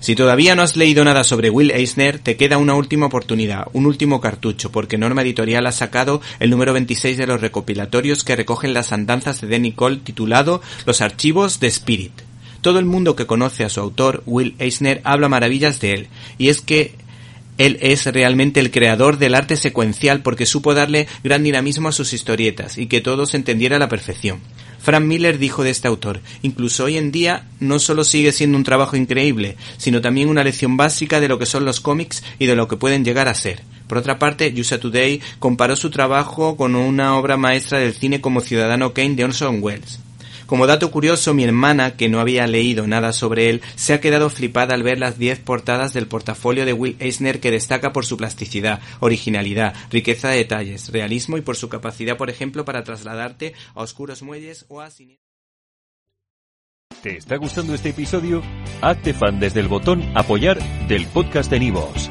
Si todavía no has leído nada sobre Will Eisner, te queda una última oportunidad, un último cartucho, porque Norma Editorial ha sacado el número 26 de los recopilatorios que recogen las andanzas de Danny Cole titulado Los archivos de Spirit. Todo el mundo que conoce a su autor, Will Eisner, habla maravillas de él, y es que él es realmente el creador del arte secuencial porque supo darle gran dinamismo a sus historietas y que todo se entendiera a la perfección. Frank Miller dijo de este autor, incluso hoy en día no solo sigue siendo un trabajo increíble, sino también una lección básica de lo que son los cómics y de lo que pueden llegar a ser. Por otra parte, USA Today comparó su trabajo con una obra maestra del cine como Ciudadano Kane de Orson Welles. Como dato curioso, mi hermana, que no había leído nada sobre él, se ha quedado flipada al ver las 10 portadas del portafolio de Will Eisner que destaca por su plasticidad, originalidad, riqueza de detalles, realismo y por su capacidad, por ejemplo, para trasladarte a oscuros muelles o a... ¿Te está gustando este episodio? Hazte fan desde el botón apoyar del podcast de Nivos.